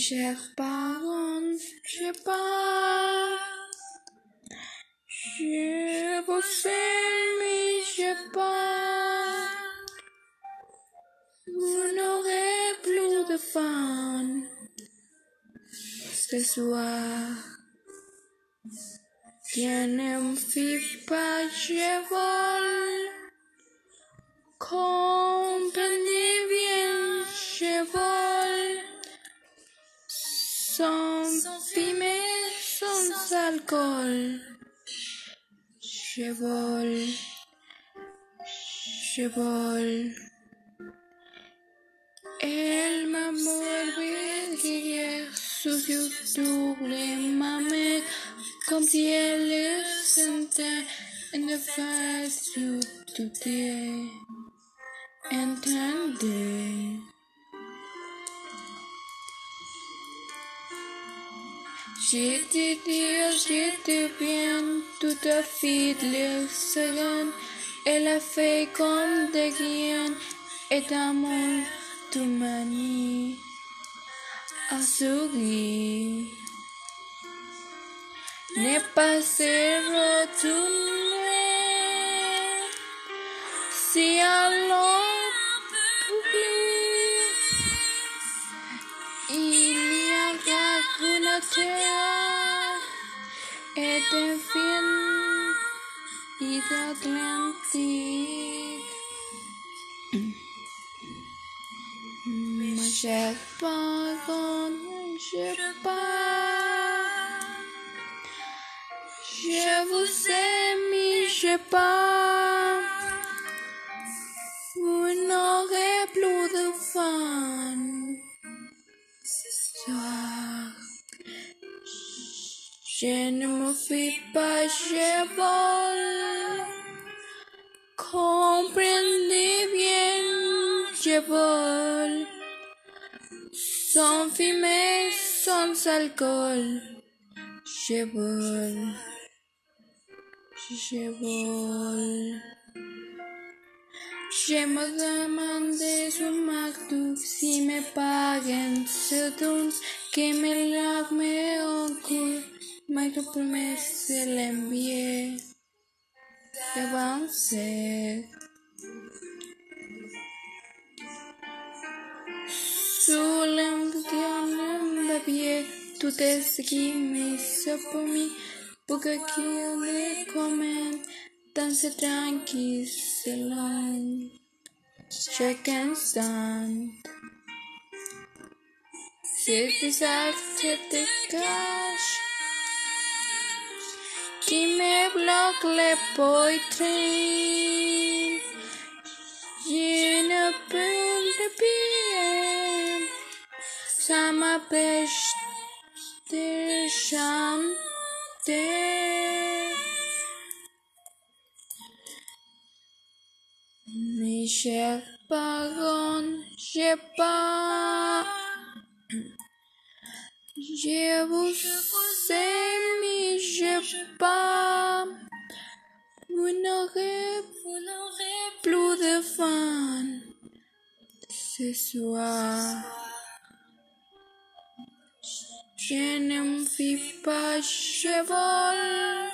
Chers parents, je pas. Je vous aime, je pas. Vous n'aurez plus de fun ce soir. Je ne me pas, je vole. Sans fumée, sans alcool. Je vole. Je vole. Elle m'a mordu hier sous YouTube les mamies comme si elle le sentait une face tout est entendez. J'étais dire, j'étais bien, tout à fait le second. Elle a fait comme des guiens, et amour tout manie à sourire. N'est pas se retourner si alors Inglaterra é Devin e da Atlantic. Mas é pago, mas. Je vous aime, je pas. Je ne me fie pas, je vole. Comprenez bien, je vole. Sans fumée, sans alcool. Je vole. Je vole. Je me demandais sur MacDoug si me paguen don que me larme encore. Michael Micropromesse le envié. ¿Qué va a hacer? Solem dianam babie, tu te segi mi sopomi, buka kiale comen, danse tranqui selan, check and stand. Sit beside the cash. Qui me bloque les poitrines. Je ne peux le pire, ça m'empêche de chanter. Mes chers parents, je pas. Je vous aime, je pas. Vous n'aurez plus de fun ce soir. Je ne fie pas, je vole.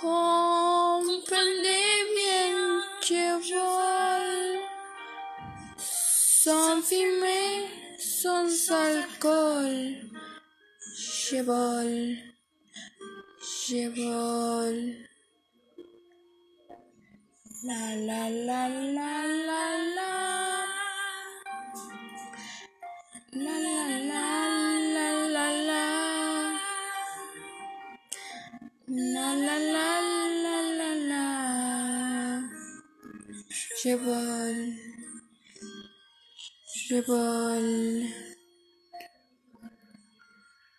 Comprenez bien, je vole. Sans fumée, sans alcool. Je vole. Je vole. La la la la la la. La la la la la la. La la la la la la. Je vole. Je vole.